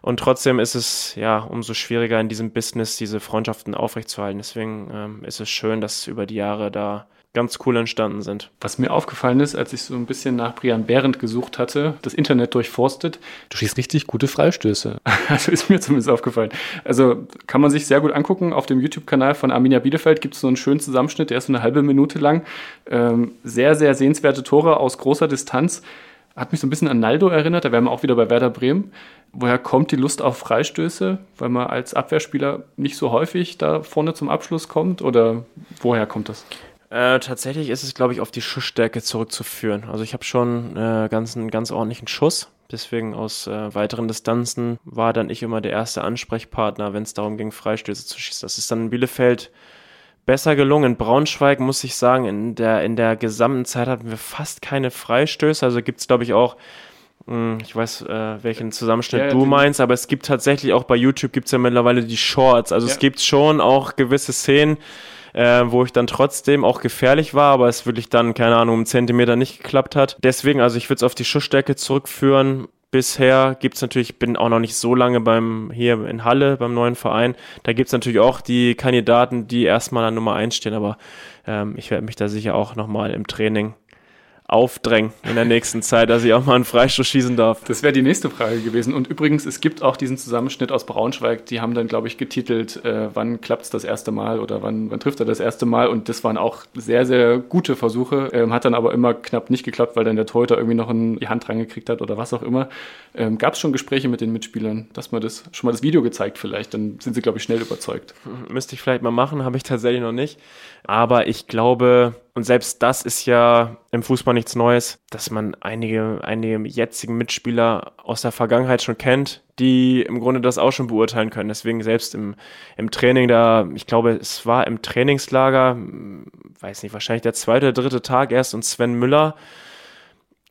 Und trotzdem ist es ja umso schwieriger in diesem Business diese Freundschaften aufrechtzuerhalten. Deswegen ähm, ist es schön, dass über die Jahre da ganz cool entstanden sind. Was mir aufgefallen ist, als ich so ein bisschen nach Brian Behrendt gesucht hatte, das Internet durchforstet, du schießt richtig gute Freistöße. Also ist mir zumindest aufgefallen. Also kann man sich sehr gut angucken. Auf dem YouTube-Kanal von Arminia Bielefeld gibt es so einen schönen Zusammenschnitt, der ist so eine halbe Minute lang. Ähm, sehr, sehr sehenswerte Tore aus großer Distanz. Hat mich so ein bisschen an Naldo erinnert, da wären wir auch wieder bei Werder Bremen. Woher kommt die Lust auf Freistöße? Weil man als Abwehrspieler nicht so häufig da vorne zum Abschluss kommt? Oder woher kommt das? Äh, tatsächlich ist es, glaube ich, auf die Schussstärke zurückzuführen. Also ich habe schon äh, ganz, einen ganz ordentlichen Schuss. Deswegen aus äh, weiteren Distanzen war dann ich immer der erste Ansprechpartner, wenn es darum ging, Freistöße zu schießen. Das ist dann in Bielefeld besser gelungen. In Braunschweig muss ich sagen, in der, in der gesamten Zeit hatten wir fast keine Freistöße. Also gibt es, glaube ich, auch hm, ich weiß, äh, welchen Zusammenschnitt ja, du meinst, aber es gibt tatsächlich auch bei YouTube gibt es ja mittlerweile die Shorts. Also ja. es gibt schon auch gewisse Szenen, äh, wo ich dann trotzdem auch gefährlich war, aber es wirklich dann, keine Ahnung, um Zentimeter nicht geklappt hat. Deswegen, also ich würde es auf die Schussstärke zurückführen. Bisher gibt's natürlich, ich bin auch noch nicht so lange beim hier in Halle, beim neuen Verein. Da gibt's natürlich auch die Kandidaten, die erstmal an Nummer eins stehen, aber ähm, ich werde mich da sicher auch nochmal im Training aufdrängen in der nächsten Zeit, dass ich auch mal einen Freistoß schießen darf. Das wäre die nächste Frage gewesen. Und übrigens, es gibt auch diesen Zusammenschnitt aus Braunschweig, die haben dann, glaube ich, getitelt, äh, wann klappt es das erste Mal oder wann, wann trifft er das erste Mal. Und das waren auch sehr, sehr gute Versuche. Ähm, hat dann aber immer knapp nicht geklappt, weil dann der Torhüter irgendwie noch in die Hand reingekriegt hat oder was auch immer. Ähm, Gab es schon Gespräche mit den Mitspielern, dass man das schon mal das Video gezeigt vielleicht? Dann sind sie, glaube ich, schnell überzeugt. Müsste ich vielleicht mal machen, habe ich tatsächlich noch nicht. Aber ich glaube, und selbst das ist ja im Fußball nichts Neues, dass man einige, einige jetzigen Mitspieler aus der Vergangenheit schon kennt, die im Grunde das auch schon beurteilen können. Deswegen selbst im, im Training da, ich glaube, es war im Trainingslager, weiß nicht, wahrscheinlich der zweite dritte Tag erst und Sven Müller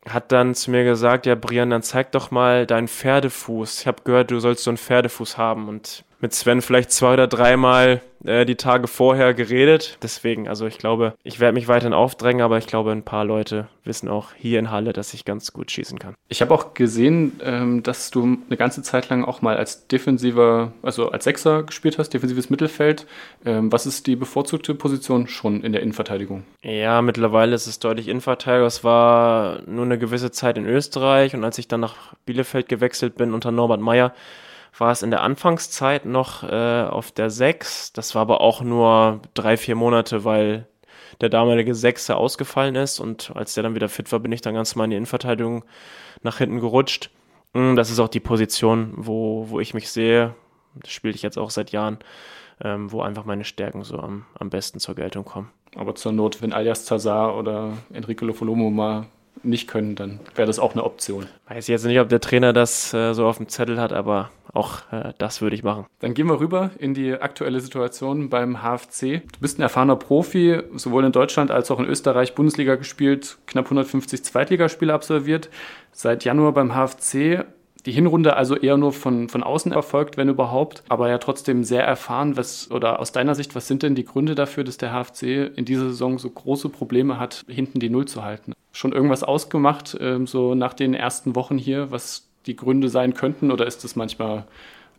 hat dann zu mir gesagt, ja, Brian, dann zeig doch mal deinen Pferdefuß. Ich habe gehört, du sollst so einen Pferdefuß haben und mit Sven vielleicht zwei oder dreimal äh, die Tage vorher geredet. Deswegen, also ich glaube, ich werde mich weiterhin aufdrängen, aber ich glaube, ein paar Leute wissen auch hier in Halle, dass ich ganz gut schießen kann. Ich habe auch gesehen, ähm, dass du eine ganze Zeit lang auch mal als defensiver, also als Sechser gespielt hast, defensives Mittelfeld. Ähm, was ist die bevorzugte Position schon in der Innenverteidigung? Ja, mittlerweile ist es deutlich Innenverteidiger. Es war nur eine gewisse Zeit in Österreich und als ich dann nach Bielefeld gewechselt bin unter Norbert Meyer, war es in der Anfangszeit noch äh, auf der 6. Das war aber auch nur drei, vier Monate, weil der damalige Sechser ausgefallen ist und als der dann wieder fit war, bin ich dann ganz mal in die Innenverteidigung nach hinten gerutscht. Hm, das ist auch die Position, wo, wo ich mich sehe. Das spiele ich jetzt auch seit Jahren, ähm, wo einfach meine Stärken so am, am besten zur Geltung kommen. Aber zur Not, wenn Alias Zazar oder Enrico Lofolomo mal nicht können, dann wäre das auch eine Option. Weiß jetzt nicht, ob der Trainer das äh, so auf dem Zettel hat, aber auch äh, das würde ich machen. Dann gehen wir rüber in die aktuelle Situation beim HFC. Du bist ein erfahrener Profi, sowohl in Deutschland als auch in Österreich Bundesliga gespielt, knapp 150 Zweitligaspiele absolviert. Seit Januar beim HFC die Hinrunde also eher nur von, von außen erfolgt, wenn überhaupt, aber ja trotzdem sehr erfahren. Was, oder aus deiner Sicht, was sind denn die Gründe dafür, dass der HFC in dieser Saison so große Probleme hat, hinten die Null zu halten? Schon irgendwas ausgemacht, ähm, so nach den ersten Wochen hier, was die Gründe sein könnten, oder ist das manchmal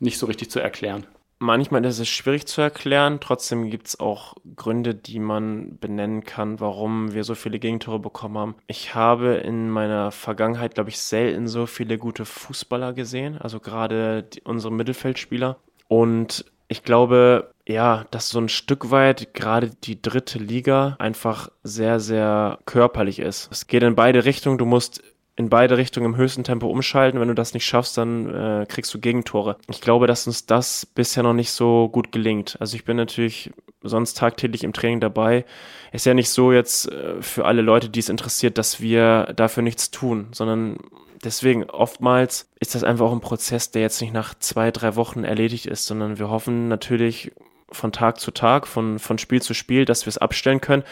nicht so richtig zu erklären? Manchmal ist es schwierig zu erklären, trotzdem gibt es auch Gründe, die man benennen kann, warum wir so viele Gegentore bekommen haben. Ich habe in meiner Vergangenheit, glaube ich, selten so viele gute Fußballer gesehen, also gerade unsere Mittelfeldspieler. Und ich glaube, ja, dass so ein Stück weit gerade die dritte Liga einfach sehr, sehr körperlich ist. Es geht in beide Richtungen. Du musst in beide Richtungen im höchsten Tempo umschalten. Wenn du das nicht schaffst, dann äh, kriegst du Gegentore. Ich glaube, dass uns das bisher noch nicht so gut gelingt. Also ich bin natürlich sonst tagtäglich im Training dabei. Ist ja nicht so jetzt äh, für alle Leute, die es interessiert, dass wir dafür nichts tun, sondern deswegen oftmals ist das einfach auch ein Prozess, der jetzt nicht nach zwei, drei Wochen erledigt ist, sondern wir hoffen natürlich von Tag zu Tag, von, von Spiel zu Spiel, dass wir es abstellen können.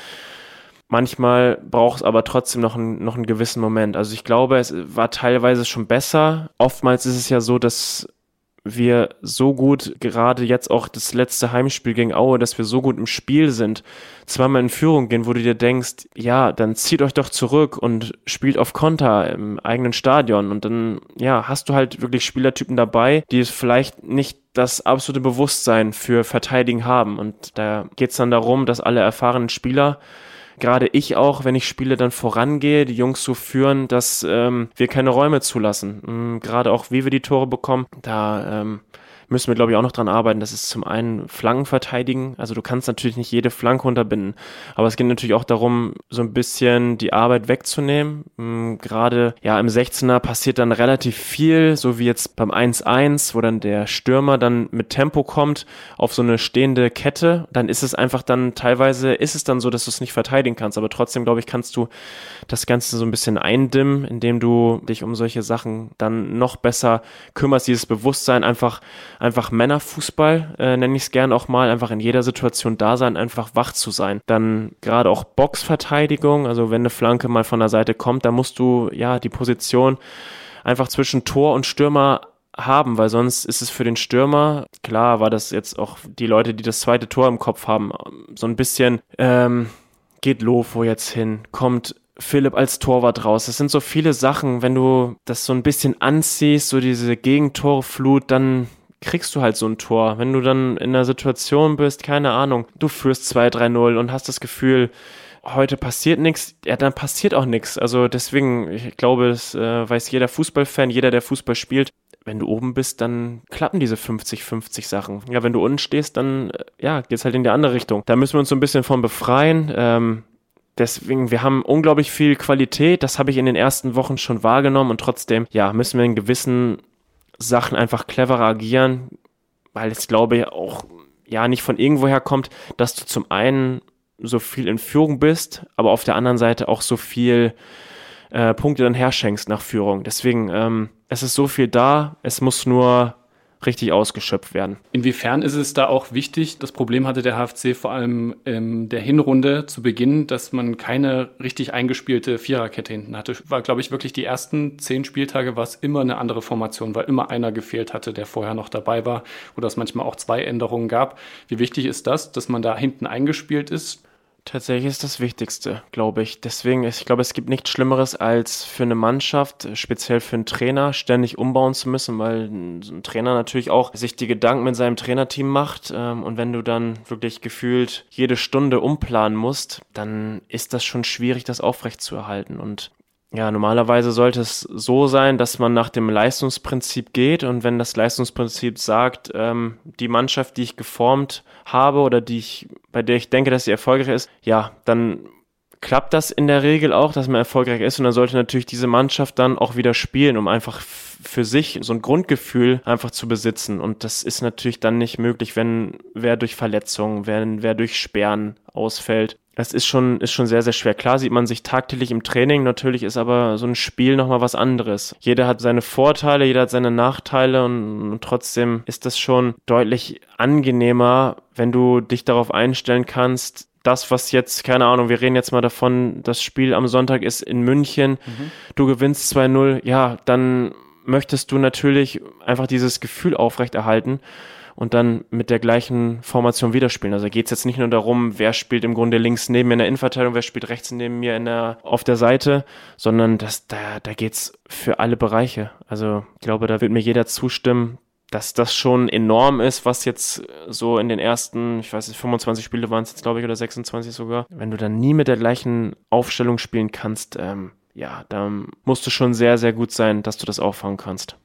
Manchmal braucht es aber trotzdem noch, ein, noch einen gewissen Moment. Also ich glaube, es war teilweise schon besser. Oftmals ist es ja so, dass wir so gut, gerade jetzt auch das letzte Heimspiel gegen Aue, dass wir so gut im Spiel sind, zweimal in Führung gehen, wo du dir denkst, ja, dann zieht euch doch zurück und spielt auf Konter im eigenen Stadion. Und dann, ja, hast du halt wirklich Spielertypen dabei, die vielleicht nicht das absolute Bewusstsein für Verteidigen haben. Und da geht es dann darum, dass alle erfahrenen Spieler gerade ich auch, wenn ich spiele, dann vorangehe, die Jungs so führen, dass ähm, wir keine Räume zulassen. Mhm, gerade auch, wie wir die Tore bekommen, da ähm, müssen wir, glaube ich, auch noch dran arbeiten. Das ist zum einen Flanken verteidigen. Also du kannst natürlich nicht jede Flanke unterbinden. Aber es geht natürlich auch darum, so ein bisschen die Arbeit wegzunehmen. Hm, gerade ja im 16er passiert dann relativ viel, so wie jetzt beim 1-1, wo dann der Stürmer dann mit Tempo kommt auf so eine stehende Kette. Dann ist es einfach dann teilweise ist es dann so, dass du es nicht verteidigen kannst. Aber trotzdem, glaube ich, kannst du das Ganze so ein bisschen eindimmen, indem du dich um solche Sachen dann noch besser kümmerst, dieses Bewusstsein einfach einfach Männerfußball, äh, nenne ich es gern auch mal, einfach in jeder Situation da sein, einfach wach zu sein. Dann gerade auch Boxverteidigung, also wenn eine Flanke mal von der Seite kommt, dann musst du ja die Position einfach zwischen Tor und Stürmer haben, weil sonst ist es für den Stürmer, klar war das jetzt auch die Leute, die das zweite Tor im Kopf haben, so ein bisschen, ähm, geht Lofo jetzt hin, kommt Philipp als Torwart raus. Das sind so viele Sachen, wenn du das so ein bisschen anziehst, so diese Gegentorflut, dann kriegst du halt so ein Tor. Wenn du dann in einer Situation bist, keine Ahnung, du führst 2-3-0 und hast das Gefühl, heute passiert nichts, ja, dann passiert auch nichts. Also deswegen, ich glaube, das äh, weiß jeder Fußballfan, jeder, der Fußball spielt. Wenn du oben bist, dann klappen diese 50-50 Sachen. Ja, wenn du unten stehst, dann äh, ja, geht's halt in die andere Richtung. Da müssen wir uns so ein bisschen von befreien. Ähm, Deswegen, wir haben unglaublich viel Qualität. Das habe ich in den ersten Wochen schon wahrgenommen und trotzdem, ja, müssen wir in gewissen Sachen einfach cleverer agieren, weil es glaube ich auch ja nicht von irgendwoher kommt, dass du zum einen so viel in Führung bist, aber auf der anderen Seite auch so viel äh, Punkte dann herschenkst nach Führung. Deswegen, ähm, es ist so viel da, es muss nur richtig ausgeschöpft werden. Inwiefern ist es da auch wichtig, das Problem hatte der HFC vor allem in der Hinrunde zu Beginn, dass man keine richtig eingespielte Viererkette hinten hatte. War, glaube ich, wirklich die ersten zehn Spieltage war es immer eine andere Formation, weil immer einer gefehlt hatte, der vorher noch dabei war oder es manchmal auch zwei Änderungen gab. Wie wichtig ist das, dass man da hinten eingespielt ist? Tatsächlich ist das Wichtigste, glaube ich. Deswegen, ich glaube, es gibt nichts Schlimmeres, als für eine Mannschaft, speziell für einen Trainer, ständig umbauen zu müssen, weil ein Trainer natürlich auch sich die Gedanken mit seinem Trainerteam macht. Ähm, und wenn du dann wirklich gefühlt jede Stunde umplanen musst, dann ist das schon schwierig, das aufrechtzuerhalten. Und ja, normalerweise sollte es so sein, dass man nach dem Leistungsprinzip geht und wenn das Leistungsprinzip sagt, ähm, die Mannschaft, die ich geformt habe oder die ich, bei der ich denke, dass sie erfolgreich ist, ja, dann klappt das in der Regel auch, dass man erfolgreich ist und dann sollte natürlich diese Mannschaft dann auch wieder spielen, um einfach für sich so ein Grundgefühl einfach zu besitzen und das ist natürlich dann nicht möglich, wenn wer durch Verletzungen, wenn wer durch Sperren ausfällt das ist schon, ist schon sehr, sehr schwer. Klar sieht man sich tagtäglich im Training, natürlich ist aber so ein Spiel nochmal was anderes. Jeder hat seine Vorteile, jeder hat seine Nachteile und, und trotzdem ist das schon deutlich angenehmer, wenn du dich darauf einstellen kannst, das, was jetzt, keine Ahnung, wir reden jetzt mal davon, das Spiel am Sonntag ist in München, mhm. du gewinnst 2-0, ja, dann möchtest du natürlich einfach dieses Gefühl aufrechterhalten und dann mit der gleichen Formation wieder spielen. Also geht es jetzt nicht nur darum, wer spielt im Grunde links neben mir in der Innenverteidigung, wer spielt rechts neben mir in der, auf der Seite, sondern das, da, da geht's für alle Bereiche. Also ich glaube, da wird mir jeder zustimmen, dass das schon enorm ist, was jetzt so in den ersten, ich weiß nicht, 25 Spiele waren es jetzt, glaube ich, oder 26 sogar. Wenn du dann nie mit der gleichen Aufstellung spielen kannst, ähm, ja, da musst du schon sehr, sehr gut sein, dass du das auffangen kannst.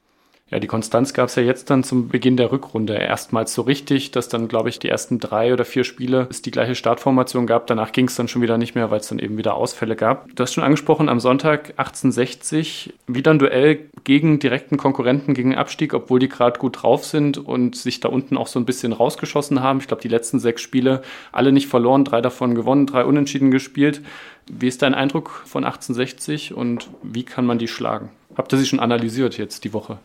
Ja, die Konstanz gab es ja jetzt dann zum Beginn der Rückrunde erstmals so richtig, dass dann, glaube ich, die ersten drei oder vier Spiele es die gleiche Startformation gab. Danach ging es dann schon wieder nicht mehr, weil es dann eben wieder Ausfälle gab. Du hast schon angesprochen, am Sonntag 1860 wieder ein Duell gegen direkten Konkurrenten gegen Abstieg, obwohl die gerade gut drauf sind und sich da unten auch so ein bisschen rausgeschossen haben. Ich glaube, die letzten sechs Spiele alle nicht verloren, drei davon gewonnen, drei unentschieden gespielt. Wie ist dein Eindruck von 1860 und wie kann man die schlagen? Habt ihr sie schon analysiert jetzt die Woche?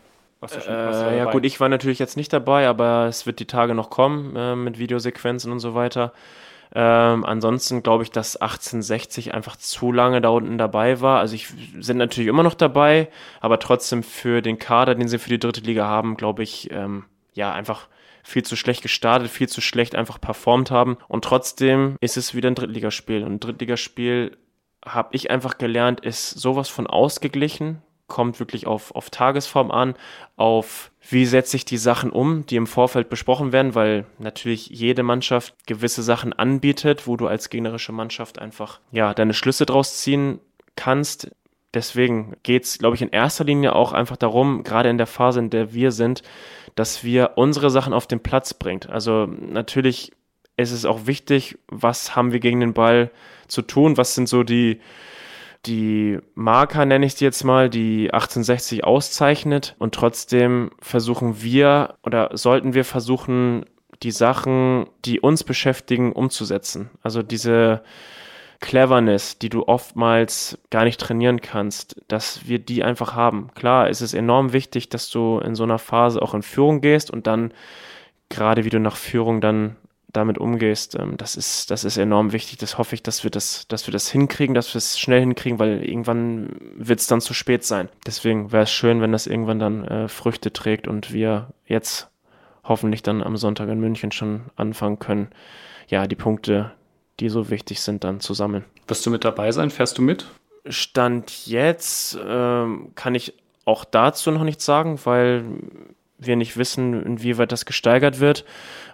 Schon, äh, ja gut, ich war natürlich jetzt nicht dabei, aber es wird die Tage noch kommen äh, mit Videosequenzen und so weiter. Ähm, ansonsten glaube ich, dass 1860 einfach zu lange da unten dabei war. Also ich sind natürlich immer noch dabei, aber trotzdem für den Kader, den sie für die dritte Liga haben, glaube ich, ähm, ja, einfach viel zu schlecht gestartet, viel zu schlecht einfach performt haben. Und trotzdem ist es wieder ein Drittligaspiel. Und ein Drittligaspiel habe ich einfach gelernt, ist sowas von ausgeglichen kommt wirklich auf, auf Tagesform an, auf wie setze ich die Sachen um, die im Vorfeld besprochen werden, weil natürlich jede Mannschaft gewisse Sachen anbietet, wo du als gegnerische Mannschaft einfach ja deine Schlüsse draus ziehen kannst. Deswegen geht es, glaube ich, in erster Linie auch einfach darum, gerade in der Phase, in der wir sind, dass wir unsere Sachen auf den Platz bringt. Also natürlich ist es auch wichtig, was haben wir gegen den Ball zu tun, was sind so die die Marker, nenne ich die jetzt mal, die 1860 auszeichnet. Und trotzdem versuchen wir oder sollten wir versuchen, die Sachen, die uns beschäftigen, umzusetzen. Also diese Cleverness, die du oftmals gar nicht trainieren kannst, dass wir die einfach haben. Klar, ist es enorm wichtig, dass du in so einer Phase auch in Führung gehst und dann gerade wie du nach Führung dann damit umgehst, ähm, das ist, das ist enorm wichtig. Das hoffe ich, dass wir das, dass wir das hinkriegen, dass wir es schnell hinkriegen, weil irgendwann wird es dann zu spät sein. Deswegen wäre es schön, wenn das irgendwann dann äh, Früchte trägt und wir jetzt hoffentlich dann am Sonntag in München schon anfangen können, ja, die Punkte, die so wichtig sind, dann zu sammeln. Wirst du mit dabei sein? Fährst du mit? Stand jetzt ähm, kann ich auch dazu noch nichts sagen, weil wir nicht wissen, inwieweit das gesteigert wird.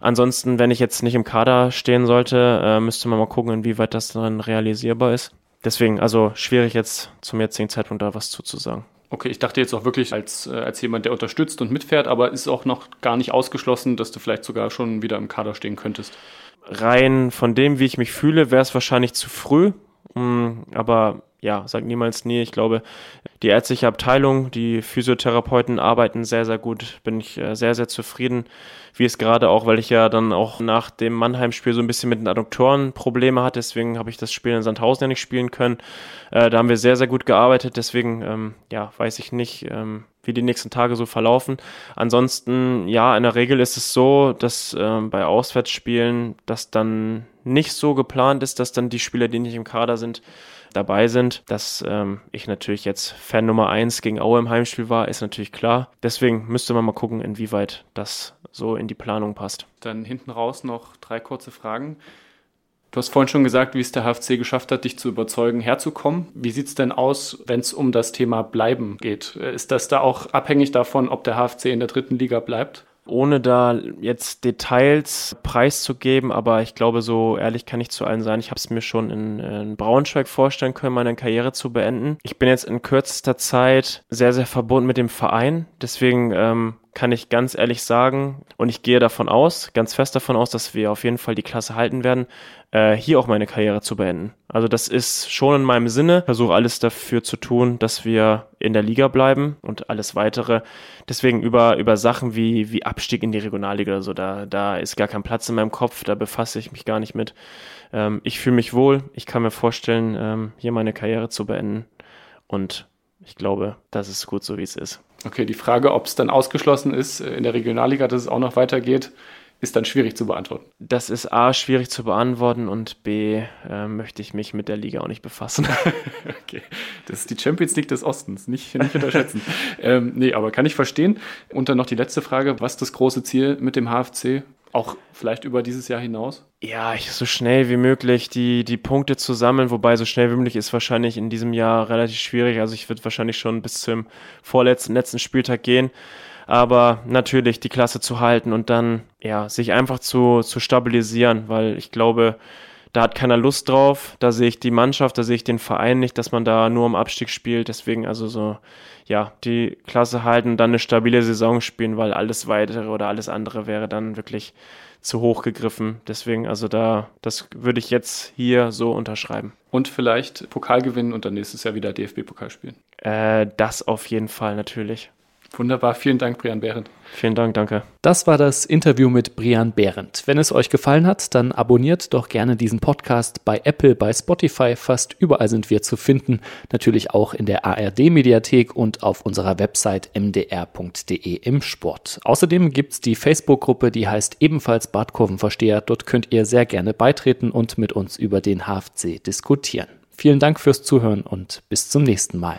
Ansonsten, wenn ich jetzt nicht im Kader stehen sollte, äh, müsste man mal gucken, inwieweit das dann realisierbar ist. Deswegen, also schwierig jetzt zum jetzigen Zeitpunkt da was zuzusagen. Okay, ich dachte jetzt auch wirklich als, äh, als jemand, der unterstützt und mitfährt, aber ist auch noch gar nicht ausgeschlossen, dass du vielleicht sogar schon wieder im Kader stehen könntest. Rein von dem, wie ich mich fühle, wäre es wahrscheinlich zu früh. Mm, aber ja, sag niemals nie. Ich glaube, die ärztliche Abteilung, die Physiotherapeuten arbeiten sehr, sehr gut. Bin ich äh, sehr, sehr zufrieden, wie es gerade auch, weil ich ja dann auch nach dem Mannheim-Spiel so ein bisschen mit den Adduktoren Probleme hatte. Deswegen habe ich das Spiel in Sandhausen ja nicht spielen können. Äh, da haben wir sehr, sehr gut gearbeitet. Deswegen, ähm, ja, weiß ich nicht, ähm, wie die nächsten Tage so verlaufen. Ansonsten, ja, in der Regel ist es so, dass ähm, bei Auswärtsspielen das dann nicht so geplant ist, dass dann die Spieler, die nicht im Kader sind, dabei sind. Dass ähm, ich natürlich jetzt Fan Nummer eins gegen Aue im Heimspiel war, ist natürlich klar. Deswegen müsste man mal gucken, inwieweit das so in die Planung passt. Dann hinten raus noch drei kurze Fragen. Du hast vorhin schon gesagt, wie es der HFC geschafft hat, dich zu überzeugen, herzukommen. Wie sieht es denn aus, wenn es um das Thema Bleiben geht? Ist das da auch abhängig davon, ob der HFC in der dritten Liga bleibt? Ohne da jetzt Details preiszugeben, aber ich glaube, so ehrlich kann ich zu allen sein. Ich habe es mir schon in, in, Braunschweig vorstellen können, meine Karriere zu beenden. Ich bin jetzt in kürzester Zeit sehr, sehr verbunden mit dem Verein. Deswegen ähm, kann ich ganz ehrlich sagen, und ich gehe davon aus, ganz fest davon aus, dass wir auf jeden Fall die Klasse halten werden, äh, hier auch meine Karriere zu beenden. Also das ist schon in meinem Sinne. Versuche alles dafür zu tun, dass wir in der Liga bleiben und alles weitere. Deswegen über, über Sachen wie, wie Abstieg in die Regionalliga oder so, da, da ist gar kein Platz in meinem Kopf, da befasse ich mich gar nicht mit. Ähm, ich fühle mich wohl, ich kann mir vorstellen, ähm, hier meine Karriere zu beenden und ich glaube, das ist gut so, wie es ist. Okay, die Frage, ob es dann ausgeschlossen ist äh, in der Regionalliga, dass es auch noch weitergeht, ist dann schwierig zu beantworten. Das ist A, schwierig zu beantworten und B, äh, möchte ich mich mit der Liga auch nicht befassen. okay, das ist die Champions League des Ostens, nicht, nicht unterschätzen. ähm, nee, aber kann ich verstehen. Und dann noch die letzte Frage, was ist das große Ziel mit dem HFC? Auch vielleicht über dieses Jahr hinaus? Ja, ich, so schnell wie möglich die, die Punkte zu sammeln, wobei so schnell wie möglich ist wahrscheinlich in diesem Jahr relativ schwierig. Also ich würde wahrscheinlich schon bis zum vorletzten, letzten Spieltag gehen. Aber natürlich die Klasse zu halten und dann, ja, sich einfach zu, zu stabilisieren, weil ich glaube, da hat keiner Lust drauf. Da sehe ich die Mannschaft, da sehe ich den Verein nicht, dass man da nur um Abstieg spielt. Deswegen also so, ja, die Klasse halten, dann eine stabile Saison spielen, weil alles weitere oder alles andere wäre dann wirklich zu hoch gegriffen. Deswegen, also da, das würde ich jetzt hier so unterschreiben. Und vielleicht Pokal gewinnen und dann nächstes Jahr wieder DFB-Pokal spielen. Äh, das auf jeden Fall natürlich. Wunderbar, vielen Dank, Brian Behrendt. Vielen Dank, danke. Das war das Interview mit Brian Behrendt. Wenn es euch gefallen hat, dann abonniert doch gerne diesen Podcast bei Apple, bei Spotify, fast überall sind wir zu finden. Natürlich auch in der ARD-Mediathek und auf unserer Website mdr.de im Sport. Außerdem gibt es die Facebook-Gruppe, die heißt ebenfalls Badkurvenversteher. Dort könnt ihr sehr gerne beitreten und mit uns über den HFC diskutieren. Vielen Dank fürs Zuhören und bis zum nächsten Mal.